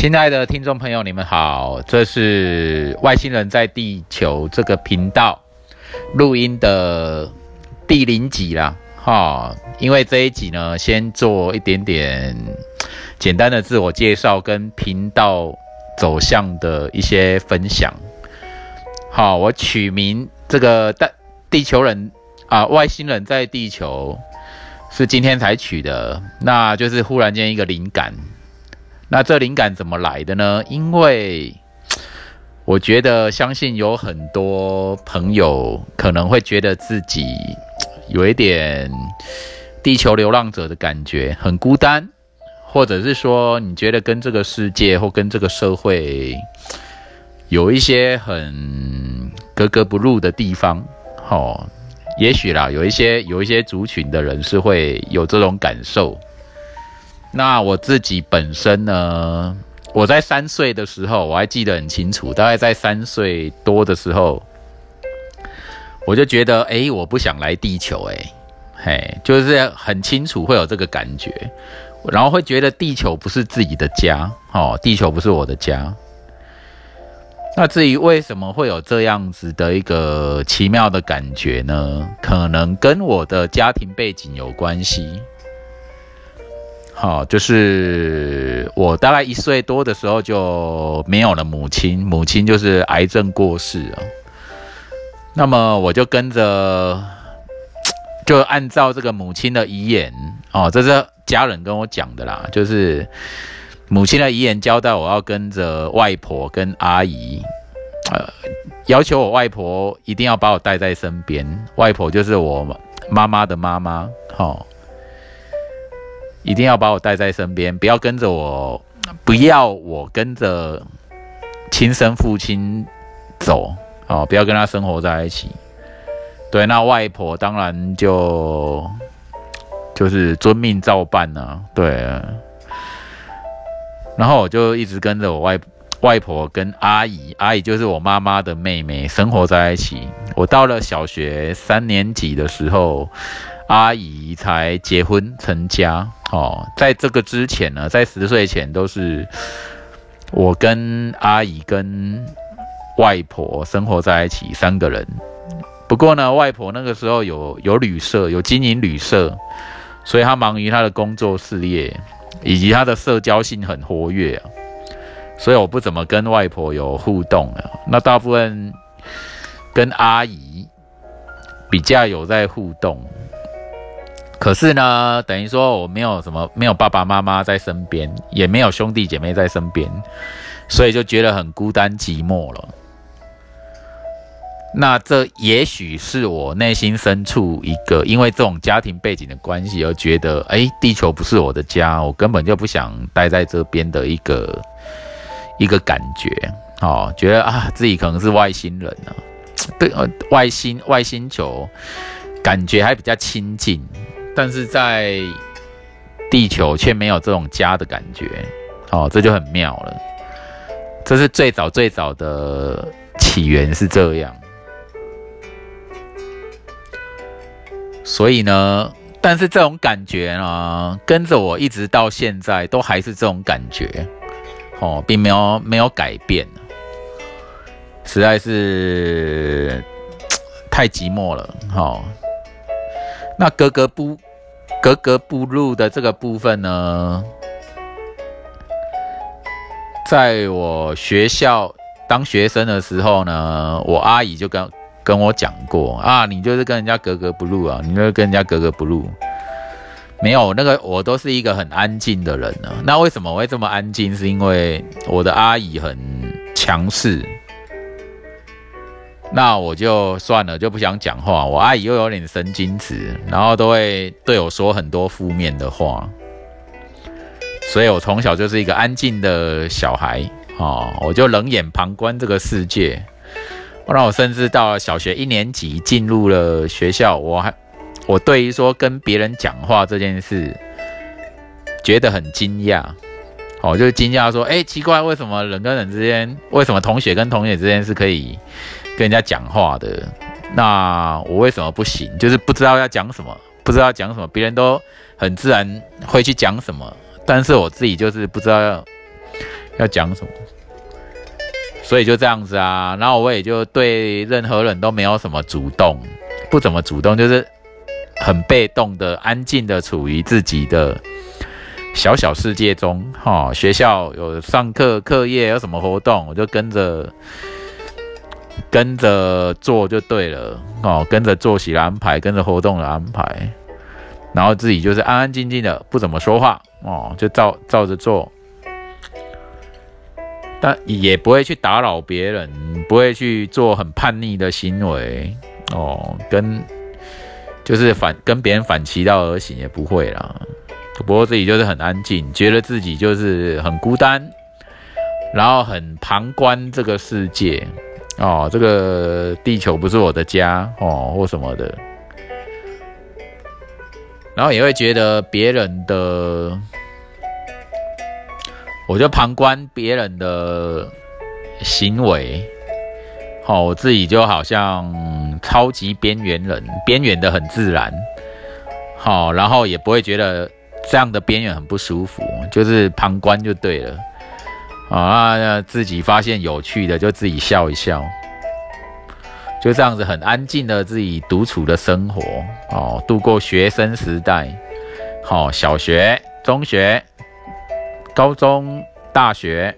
亲爱的听众朋友，你们好，这是外星人在地球这个频道录音的第零集啦，哈，因为这一集呢，先做一点点简单的自我介绍跟频道走向的一些分享。好，我取名这个地地球人啊，外星人在地球是今天才取的，那就是忽然间一个灵感。那这灵感怎么来的呢？因为我觉得，相信有很多朋友可能会觉得自己有一点地球流浪者的感觉，很孤单，或者是说你觉得跟这个世界或跟这个社会有一些很格格不入的地方。哦，也许啦，有一些有一些族群的人是会有这种感受。那我自己本身呢？我在三岁的时候，我还记得很清楚，大概在三岁多的时候，我就觉得，哎，我不想来地球，哎，嘿，就是很清楚会有这个感觉，然后会觉得地球不是自己的家，哦，地球不是我的家。那至于为什么会有这样子的一个奇妙的感觉呢？可能跟我的家庭背景有关系。好，就是我大概一岁多的时候就没有了母亲，母亲就是癌症过世啊。那么我就跟着，就按照这个母亲的遗言哦，这是家人跟我讲的啦，就是母亲的遗言交代我要跟着外婆跟阿姨，呃，要求我外婆一定要把我带在身边，外婆就是我妈妈的妈妈，好。一定要把我带在身边，不要跟着我，不要我跟着亲生父亲走哦，不要跟他生活在一起。对，那外婆当然就就是遵命照办呢。对，然后我就一直跟着我外外婆跟阿姨，阿姨就是我妈妈的妹妹，生活在一起。我到了小学三年级的时候。阿姨才结婚成家哦，在这个之前呢，在十岁前都是我跟阿姨跟外婆生活在一起三个人。不过呢，外婆那个时候有有旅社，有经营旅社，所以她忙于她的工作事业，以及她的社交性很活跃，所以我不怎么跟外婆有互动啊。那大部分跟阿姨比较有在互动。可是呢，等于说我没有什么，没有爸爸妈妈在身边，也没有兄弟姐妹在身边，所以就觉得很孤单寂寞了。那这也许是我内心深处一个，因为这种家庭背景的关系而觉得，哎，地球不是我的家，我根本就不想待在这边的一个一个感觉。哦，觉得啊，自己可能是外星人呢，对，呃，外星外星球感觉还比较亲近。但是在地球却没有这种家的感觉，哦，这就很妙了。这是最早最早的起源是这样。所以呢，但是这种感觉呢，跟着我一直到现在都还是这种感觉，哦，并没有没有改变，实在是 太寂寞了，哦。那格格不。格格不入的这个部分呢，在我学校当学生的时候呢，我阿姨就跟跟我讲过啊，你就是跟人家格格不入啊，你就是跟人家格格不入。没有那个，我都是一个很安静的人呢。那为什么会这么安静？是因为我的阿姨很强势。那我就算了，就不想讲话。我阿姨又有点神经质，然后都会对我说很多负面的话，所以我从小就是一个安静的小孩哦，我就冷眼旁观这个世界。让我甚至到了小学一年级进入了学校，我还我对于说跟别人讲话这件事觉得很惊讶，哦，就惊讶说，哎，奇怪，为什么人跟人之间，为什么同学跟同学之间是可以？跟人家讲话的，那我为什么不行？就是不知道要讲什么，不知道讲什么，别人都很自然会去讲什么，但是我自己就是不知道要要讲什么，所以就这样子啊。然后我也就对任何人都没有什么主动，不怎么主动，就是很被动的、安静的处于自己的小小世界中。哈，学校有上课、课业有什么活动，我就跟着跟着做就对了。哦，跟着作息的安排，跟着活动的安排。然后自己就是安安静静的，不怎么说话哦，就照照着做，但也不会去打扰别人，不会去做很叛逆的行为哦，跟就是反跟别人反其道而行也不会啦。不过自己就是很安静，觉得自己就是很孤单，然后很旁观这个世界哦，这个地球不是我的家。哦，或什么的。然后也会觉得别人的，我就旁观别人的行为，好，我自己就好像超级边缘人，边缘的很自然，好，然后也不会觉得这样的边缘很不舒服，就是旁观就对了，啊，自己发现有趣的就自己笑一笑。就这样子很安静的自己独处的生活哦，度过学生时代，好，小学、中学、高中、大学，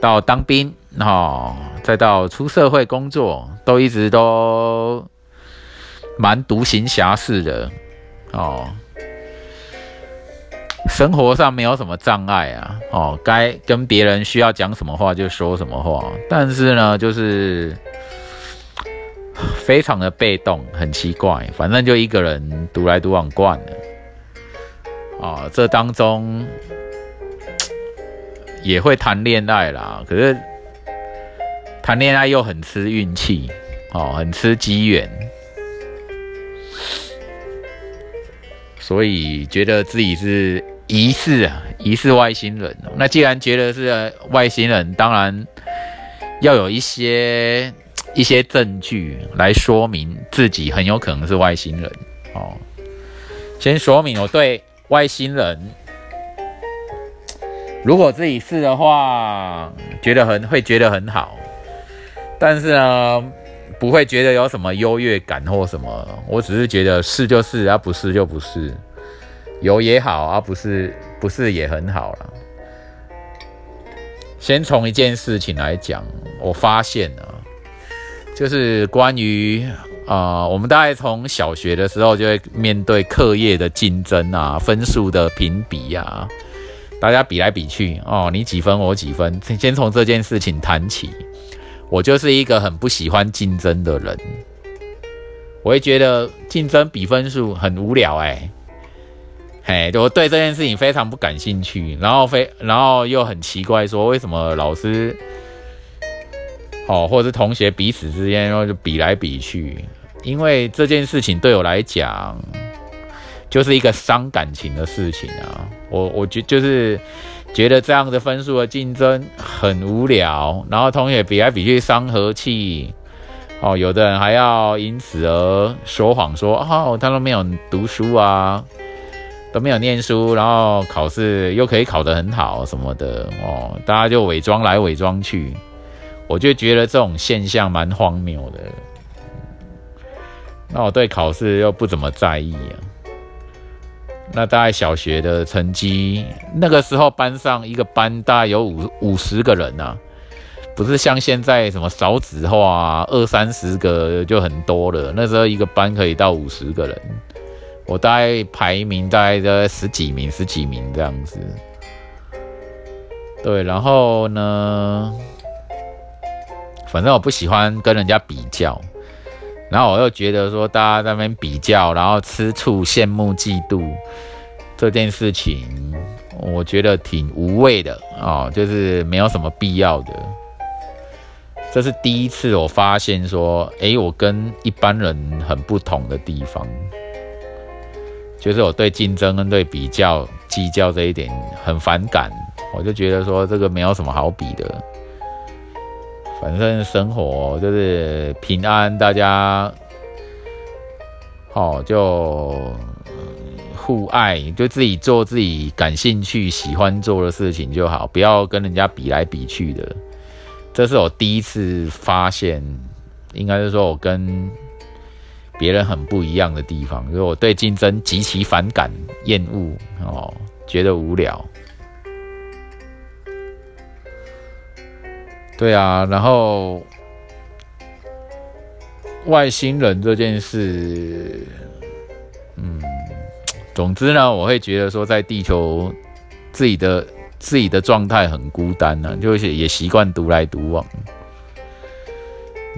到当兵，哈，再到出社会工作，都一直都蛮独行侠式的哦，生活上没有什么障碍啊，哦，该跟别人需要讲什么话就说什么话，但是呢，就是。非常的被动，很奇怪，反正就一个人独来独往惯了。啊，这当中也会谈恋爱啦，可是谈恋爱又很吃运气，哦，很吃机缘，所以觉得自己是疑似啊，疑似外星人。那既然觉得是外星人，当然要有一些。一些证据来说明自己很有可能是外星人哦。先说明我对外星人，如果自己是的话，觉得很会觉得很好，但是呢，不会觉得有什么优越感或什么。我只是觉得是就是，而不是就不是，有也好，而不是不是也很好了。先从一件事情来讲，我发现了。就是关于啊，我们大概从小学的时候就会面对课业的竞争啊，分数的评比呀，大家比来比去哦，你几分我几分，先从这件事情谈起。我就是一个很不喜欢竞争的人，我会觉得竞争比分数很无聊哎，嘿，我对这件事情非常不感兴趣，然后非然后又很奇怪，说为什么老师。哦，或者是同学彼此之间，然后就比来比去，因为这件事情对我来讲，就是一个伤感情的事情啊。我我觉就是觉得这样的分数的竞争很无聊，然后同学比来比去伤和气。哦，有的人还要因此而说谎，说哦他都没有读书啊，都没有念书，然后考试又可以考得很好什么的哦，大家就伪装来伪装去。我就觉得这种现象蛮荒谬的。那我对考试又不怎么在意啊。那大概小学的成绩，那个时候班上一个班大概有五五十个人呐，不是像现在什么少子化，二三十个就很多了。那时候一个班可以到五十个人，我大概排名大概在十几名、十几名这样子。对，然后呢？反正我不喜欢跟人家比较，然后我又觉得说大家在那边比较，然后吃醋、羡慕、嫉妒这件事情，我觉得挺无谓的啊，就是没有什么必要的。这是第一次我发现说，诶，我跟一般人很不同的地方，就是我对竞争跟对比较、计较这一点很反感，我就觉得说这个没有什么好比的。反正生活就是平安，大家好就互爱，就自己做自己感兴趣、喜欢做的事情就好，不要跟人家比来比去的。这是我第一次发现，应该是说我跟别人很不一样的地方，因为我对竞争极其反感、厌恶哦，觉得无聊。对啊，然后外星人这件事，嗯，总之呢，我会觉得说，在地球自己的自己的状态很孤单呢，就是也习惯独来独往，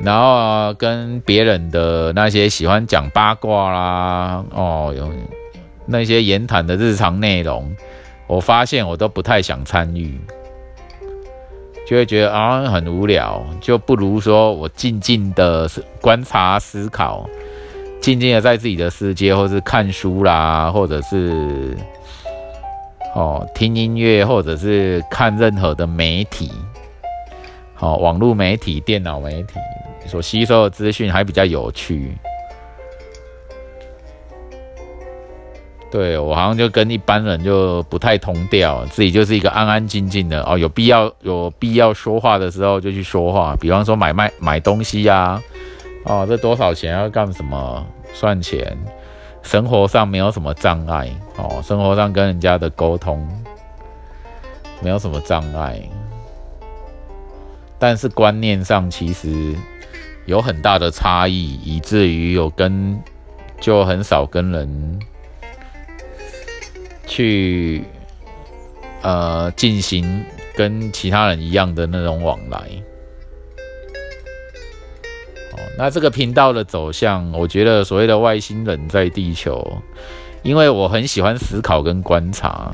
然后啊，跟别人的那些喜欢讲八卦啦，哦，有那些言谈的日常内容，我发现我都不太想参与。就会觉得啊很无聊，就不如说我静静的观察思考，静静的在自己的世界，或是看书啦，或者是哦听音乐，或者是看任何的媒体，好网络媒体、电脑媒体所吸收的资讯还比较有趣。对我好像就跟一般人就不太同调，自己就是一个安安静静的哦。有必要有必要说话的时候就去说话，比方说买卖买东西呀，哦，这多少钱要干什么算钱，生活上没有什么障碍哦，生活上跟人家的沟通没有什么障碍，但是观念上其实有很大的差异，以至于有跟就很少跟人。去呃进行跟其他人一样的那种往来，哦，那这个频道的走向，我觉得所谓的外星人在地球，因为我很喜欢思考跟观察，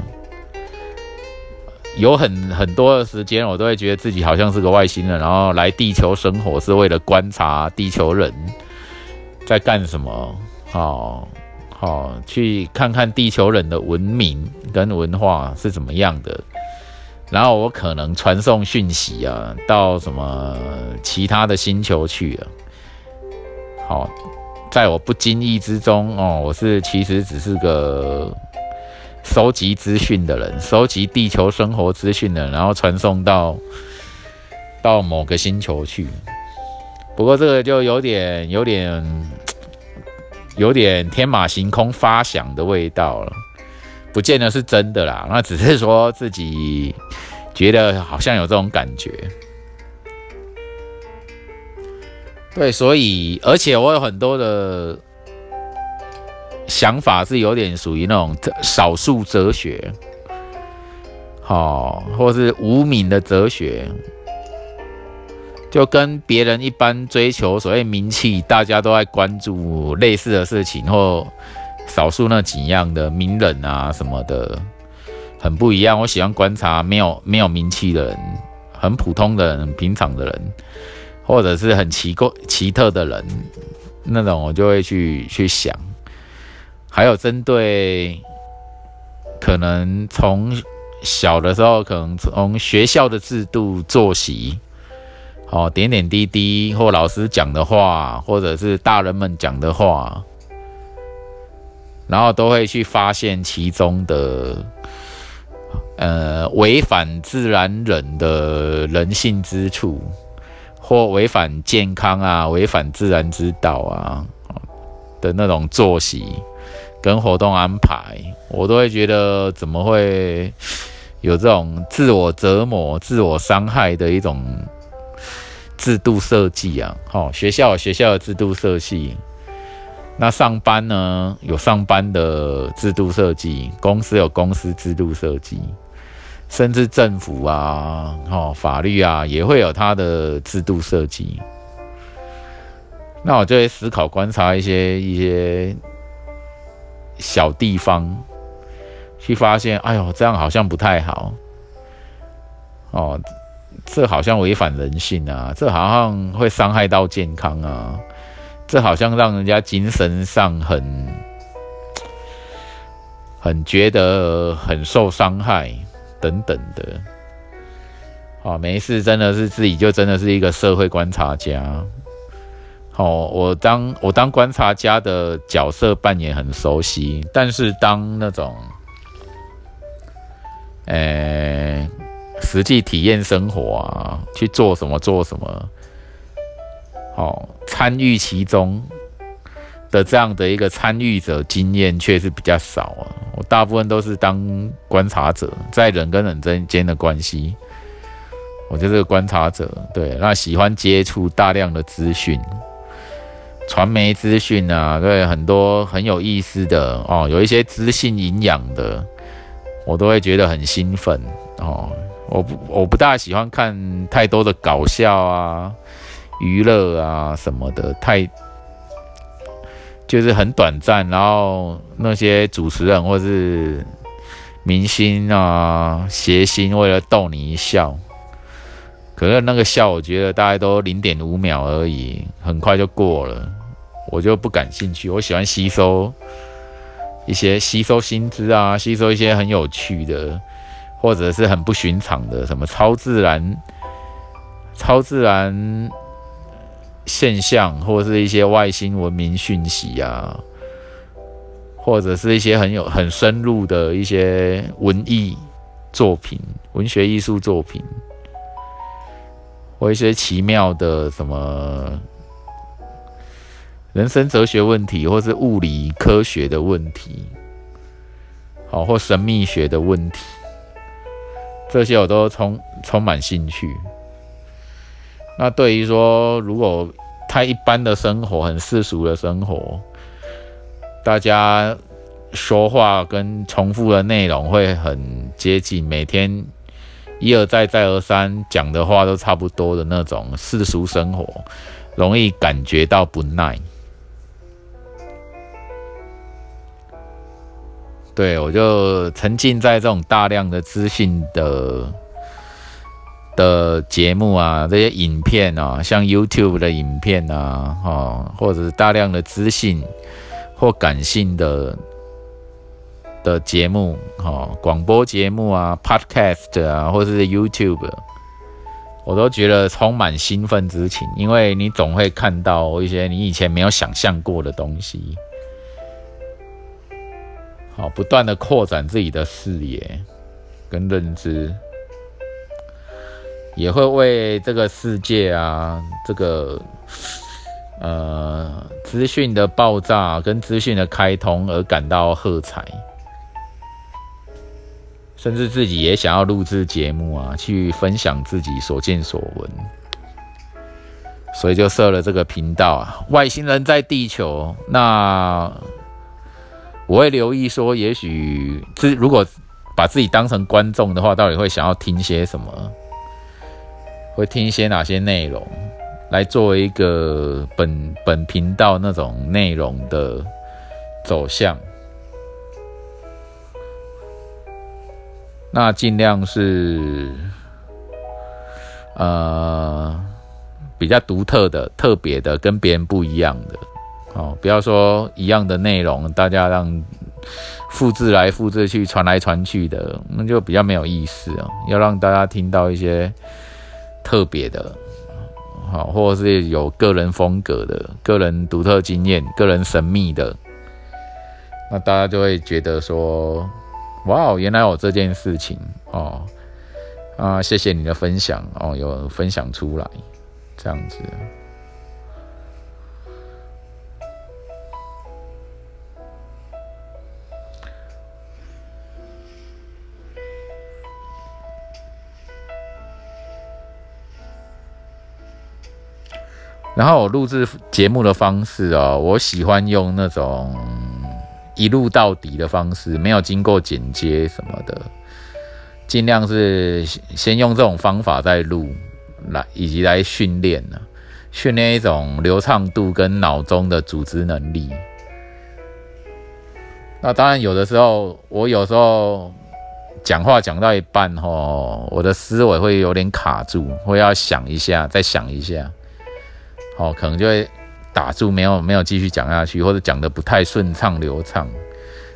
有很很多的时间，我都会觉得自己好像是个外星人，然后来地球生活是为了观察地球人在干什么，好。好，去看看地球人的文明跟文化是怎么样的，然后我可能传送讯息啊，到什么其他的星球去了。好，在我不经意之中哦，我是其实只是个收集资讯的人，收集地球生活资讯的，然后传送到到某个星球去。不过这个就有点有点。有点天马行空发想的味道了，不见得是真的啦。那只是说自己觉得好像有这种感觉。对，所以而且我有很多的想法是有点属于那种少数哲学，好，或是无名的哲学。就跟别人一般追求所谓名气，大家都在关注类似的事情，或少数那几样的名人啊什么的，很不一样。我喜欢观察没有没有名气的人，很普通的人、平常的人，或者是很奇怪奇特的人，那种我就会去去想。还有针对可能从小的时候，可能从学校的制度作息。哦，点点滴滴，或老师讲的话，或者是大人们讲的话，然后都会去发现其中的，呃，违反自然人的人性之处，或违反健康啊，违反自然之道啊的那种作息跟活动安排，我都会觉得怎么会有这种自我折磨、自我伤害的一种。制度设计啊，好，学校有学校的制度设计，那上班呢有上班的制度设计，公司有公司制度设计，甚至政府啊，哦，法律啊也会有它的制度设计。那我就会思考观察一些一些小地方，去发现，哎呦，这样好像不太好，哦。这好像违反人性啊！这好像会伤害到健康啊！这好像让人家精神上很很觉得很受伤害等等的。哦，没事，真的是自己就真的是一个社会观察家。哦，我当我当观察家的角色扮演很熟悉，但是当那种，呃，实际体验生活啊，去做什么做什么，好参与其中的这样的一个参与者经验却是比较少啊。我大部分都是当观察者，在人跟人之间的关系，我就是个观察者。对，那喜欢接触大量的资讯。传媒资讯啊，对很多很有意思的哦，有一些资讯营养的，我都会觉得很兴奋哦。我不我不大喜欢看太多的搞笑啊、娱乐啊什么的，太就是很短暂。然后那些主持人或是明星啊，谐星为了逗你一笑，可是那个笑，我觉得大概都零点五秒而已，很快就过了。我就不感兴趣，我喜欢吸收一些吸收新知啊，吸收一些很有趣的，或者是很不寻常的，什么超自然、超自然现象，或者是一些外星文明讯息啊，或者是一些很有很深入的一些文艺作品、文学艺术作品，或一些奇妙的什么。人生哲学问题，或是物理科学的问题，好，或神秘学的问题，这些我都充充满兴趣。那对于说，如果太一般的生活，很世俗的生活，大家说话跟重复的内容会很接近，每天一而再再而三讲的话都差不多的那种世俗生活，容易感觉到不耐。对，我就沉浸在这种大量的资讯的的节目啊，这些影片啊，像 YouTube 的影片啊，哈，或者是大量的资讯或感性的的节目，哈，广播节目啊，Podcast 啊，或者是 YouTube，我都觉得充满兴奋之情，因为你总会看到一些你以前没有想象过的东西。好，不断的扩展自己的视野跟认知，也会为这个世界啊，这个呃资讯的爆炸跟资讯的开通而感到喝彩，甚至自己也想要录制节目啊，去分享自己所见所闻，所以就设了这个频道啊，外星人在地球那。我会留意说，也许自如果把自己当成观众的话，到底会想要听些什么？会听一些哪些内容，来作为一个本本频道那种内容的走向？那尽量是呃比较独特的、特别的，跟别人不一样的。哦，不要说一样的内容，大家让复制来复制去，传来传去的，那就比较没有意思啊。要让大家听到一些特别的，好，或者是有个人风格的、个人独特经验、个人神秘的，那大家就会觉得说，哇，原来有这件事情哦，啊，谢谢你的分享哦，有分享出来，这样子。然后我录制节目的方式哦，我喜欢用那种一录到底的方式，没有经过剪接什么的，尽量是先用这种方法再录来，以及来训练呢，训练一种流畅度跟脑中的组织能力。那当然有的时候，我有时候讲话讲到一半吼，我的思维会有点卡住，会要想一下，再想一下。哦，可能就会打住，没有没有继续讲下去，或者讲的不太顺畅流畅，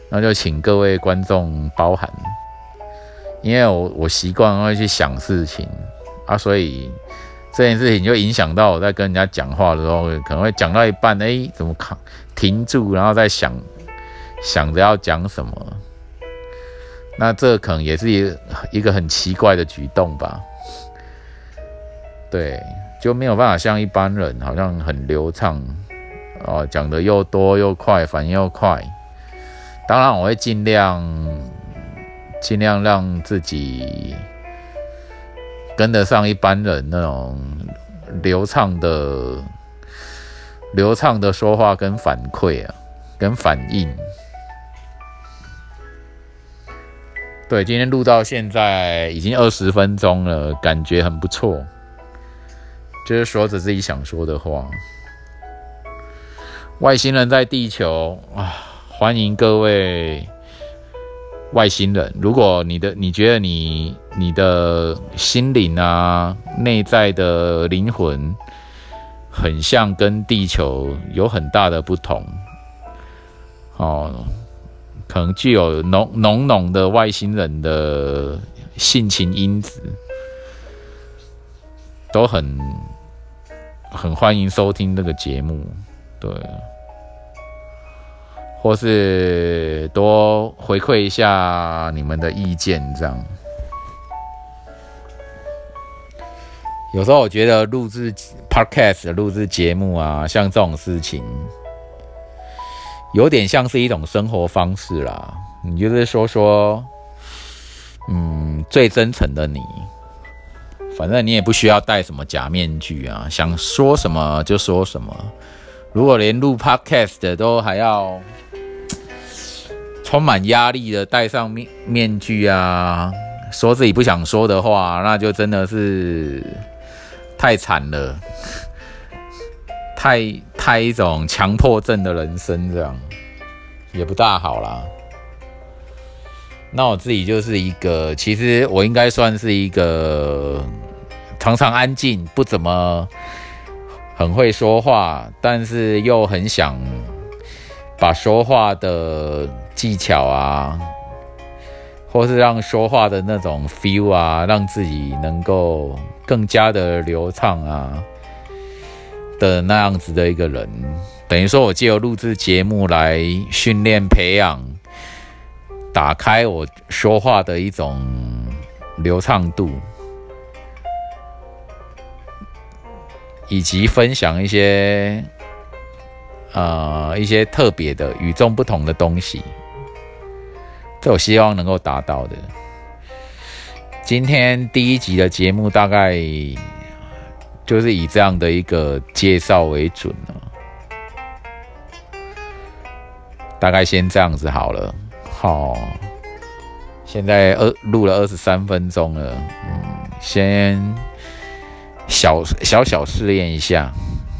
那就请各位观众包涵，因为我我习惯会去想事情啊，所以这件事情就影响到我在跟人家讲话的时候，可能会讲到一半，哎，怎么卡停住，然后再想想着要讲什么。那这可能也是一一个很奇怪的举动吧？对，就没有办法像一般人，好像很流畅哦，讲的又多又快，反应又快。当然，我会尽量尽量让自己跟得上一般人那种流畅的流畅的说话跟反馈啊，跟反应。对，今天录到现在已经二十分钟了，感觉很不错。就是说着自己想说的话。外星人在地球啊，欢迎各位外星人。如果你的你觉得你你的心灵啊，内在的灵魂很像跟地球有很大的不同，哦。可能具有浓浓浓的外星人的性情因子，都很很欢迎收听这个节目，对，或是多回馈一下你们的意见，这样。有时候我觉得录制 podcast、录制节目啊，像这种事情。有点像是一种生活方式啦，你就是说说，嗯，最真诚的你，反正你也不需要戴什么假面具啊，想说什么就说什么。如果连录 podcast 的都还要充满压力的戴上面面具啊，说自己不想说的话，那就真的是太惨了。太太一种强迫症的人生，这样也不大好啦。那我自己就是一个，其实我应该算是一个常常安静、不怎么很会说话，但是又很想把说话的技巧啊，或是让说话的那种 feel 啊，让自己能够更加的流畅啊。的那样子的一个人，等于说我借由录制节目来训练、培养、打开我说话的一种流畅度，以及分享一些呃一些特别的、与众不同的东西，这我希望能够达到的。今天第一集的节目大概。就是以这样的一个介绍为准了，大概先这样子好了。好，现在二录了二十三分钟了，嗯，先小小小试验一下，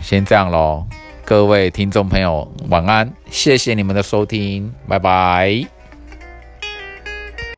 先这样喽。各位听众朋友，晚安，谢谢你们的收听，拜拜。